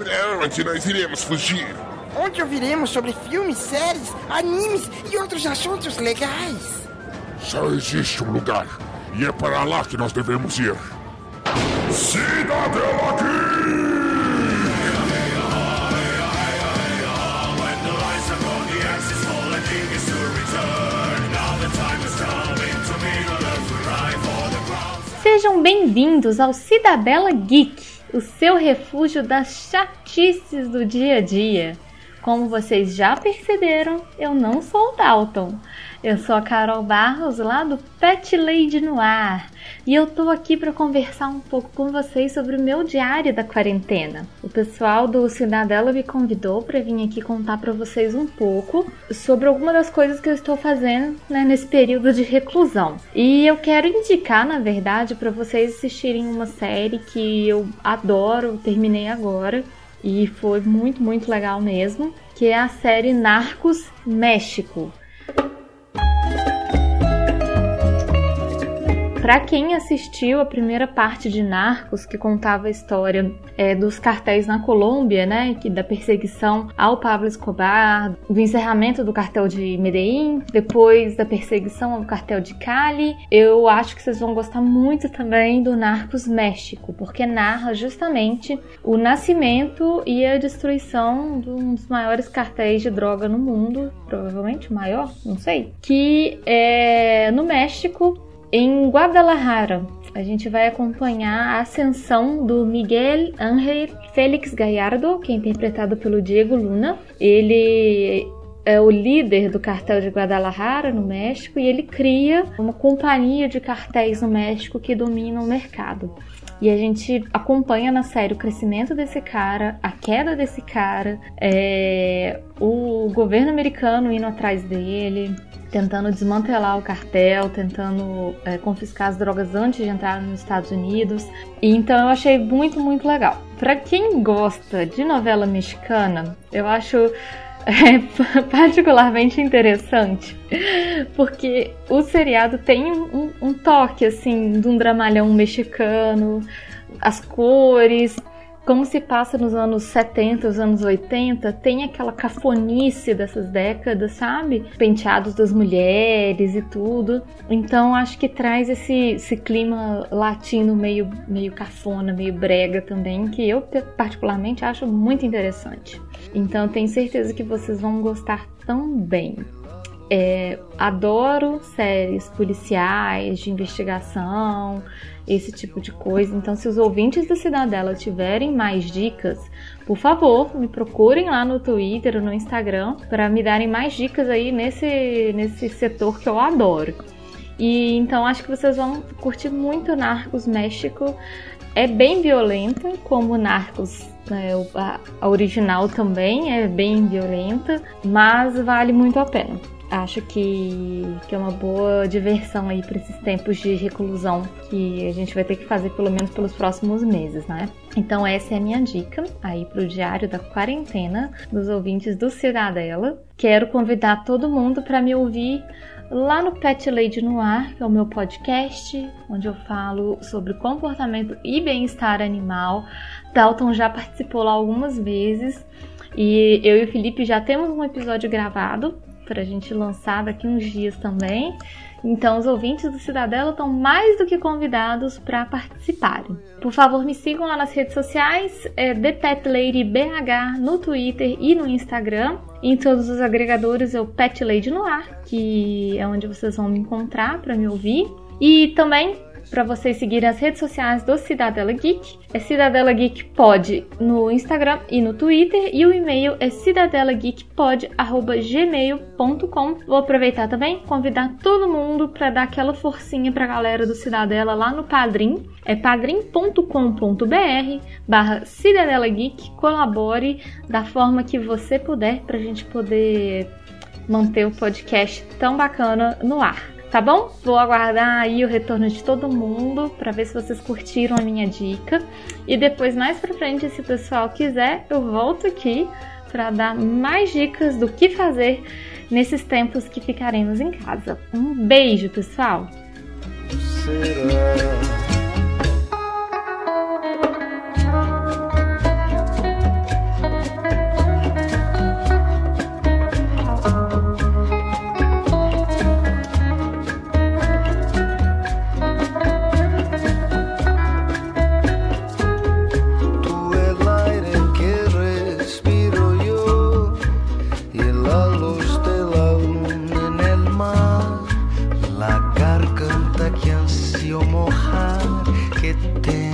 É onde nós iremos fugir. Onde ouviremos sobre filmes, séries, animes e outros assuntos legais. Só existe um lugar. E é para lá que nós devemos ir. Cidadela Geek! Sejam bem-vindos ao Cidadela Geek, o seu refúgio das chatices do dia a dia. Como vocês já perceberam, eu não sou o Dalton. Eu sou a Carol Barros, lá do Pet Lady no Ar, e eu tô aqui para conversar um pouco com vocês sobre o meu diário da quarentena. O pessoal do Cidadela me convidou para vir aqui contar para vocês um pouco sobre algumas das coisas que eu estou fazendo né, nesse período de reclusão. E eu quero indicar, na verdade, para vocês assistirem uma série que eu adoro, terminei agora. E foi muito, muito legal mesmo, que é a série Narcos México. Para quem assistiu a primeira parte de Narcos, que contava a história é, dos cartéis na Colômbia, né, que da perseguição ao Pablo Escobar, do encerramento do cartel de Medellín, depois da perseguição ao cartel de Cali, eu acho que vocês vão gostar muito também do Narcos México, porque narra justamente o nascimento e a destruição de um dos maiores cartéis de droga no mundo, provavelmente o maior, não sei, que é no México em Guadalajara, a gente vai acompanhar a ascensão do Miguel Ángel Félix Gallardo, que é interpretado pelo Diego Luna. Ele é o líder do cartel de Guadalajara, no México, e ele cria uma companhia de cartéis no México que domina o mercado. E a gente acompanha na série o crescimento desse cara, a queda desse cara, é, o governo americano indo atrás dele, tentando desmantelar o cartel, tentando é, confiscar as drogas antes de entrar nos Estados Unidos. E então eu achei muito, muito legal. Para quem gosta de novela mexicana, eu acho é particularmente interessante, porque o seriado tem um, um, toque assim de um dramalhão mexicano, as cores, como se passa nos anos 70, os anos 80, tem aquela cafonice dessas décadas, sabe? Penteados das mulheres e tudo. Então acho que traz esse, esse clima latino meio, meio cafona, meio brega também, que eu particularmente acho muito interessante. Então tenho certeza que vocês vão gostar também. É, adoro séries policiais, de investigação, esse tipo de coisa. Então, se os ouvintes da Cidadela tiverem mais dicas, por favor, me procurem lá no Twitter ou no Instagram para me darem mais dicas aí nesse, nesse setor que eu adoro. E então acho que vocês vão curtir muito Narcos México. É bem violenta, como Narcos né, a, original também é bem violenta, mas vale muito a pena acho que, que é uma boa diversão aí para esses tempos de reclusão que a gente vai ter que fazer pelo menos pelos próximos meses, né? Então essa é a minha dica aí para o diário da quarentena dos ouvintes do Cidadela. Quero convidar todo mundo para me ouvir lá no Pet Lady no Ar, que é o meu podcast, onde eu falo sobre comportamento e bem-estar animal. Dalton já participou lá algumas vezes. E eu e o Felipe já temos um episódio gravado para a gente lançar daqui uns dias também. Então, os ouvintes do Cidadela estão mais do que convidados para participarem. Por favor, me sigam lá nas redes sociais, é ThePetLadyBH no Twitter e no Instagram. Em todos os agregadores é o Pet Lady no ar, que é onde vocês vão me encontrar para me ouvir. E também para vocês seguirem as redes sociais do Cidadela Geek. É Cidadela Geek Pod no Instagram e no Twitter e o e-mail é cidadelageekpod@gmail.com. Vou aproveitar também convidar todo mundo para dar aquela forcinha para a galera do Cidadela lá no Padrim. É padrim.com.br/barra Cidadela Geek. Colabore da forma que você puder para a gente poder manter o podcast tão bacana no ar tá bom? Vou aguardar aí o retorno de todo mundo para ver se vocês curtiram a minha dica. E depois, mais pra frente, se o pessoal quiser, eu volto aqui para dar mais dicas do que fazer nesses tempos que ficaremos em casa. Um beijo, pessoal! Será? をもはけて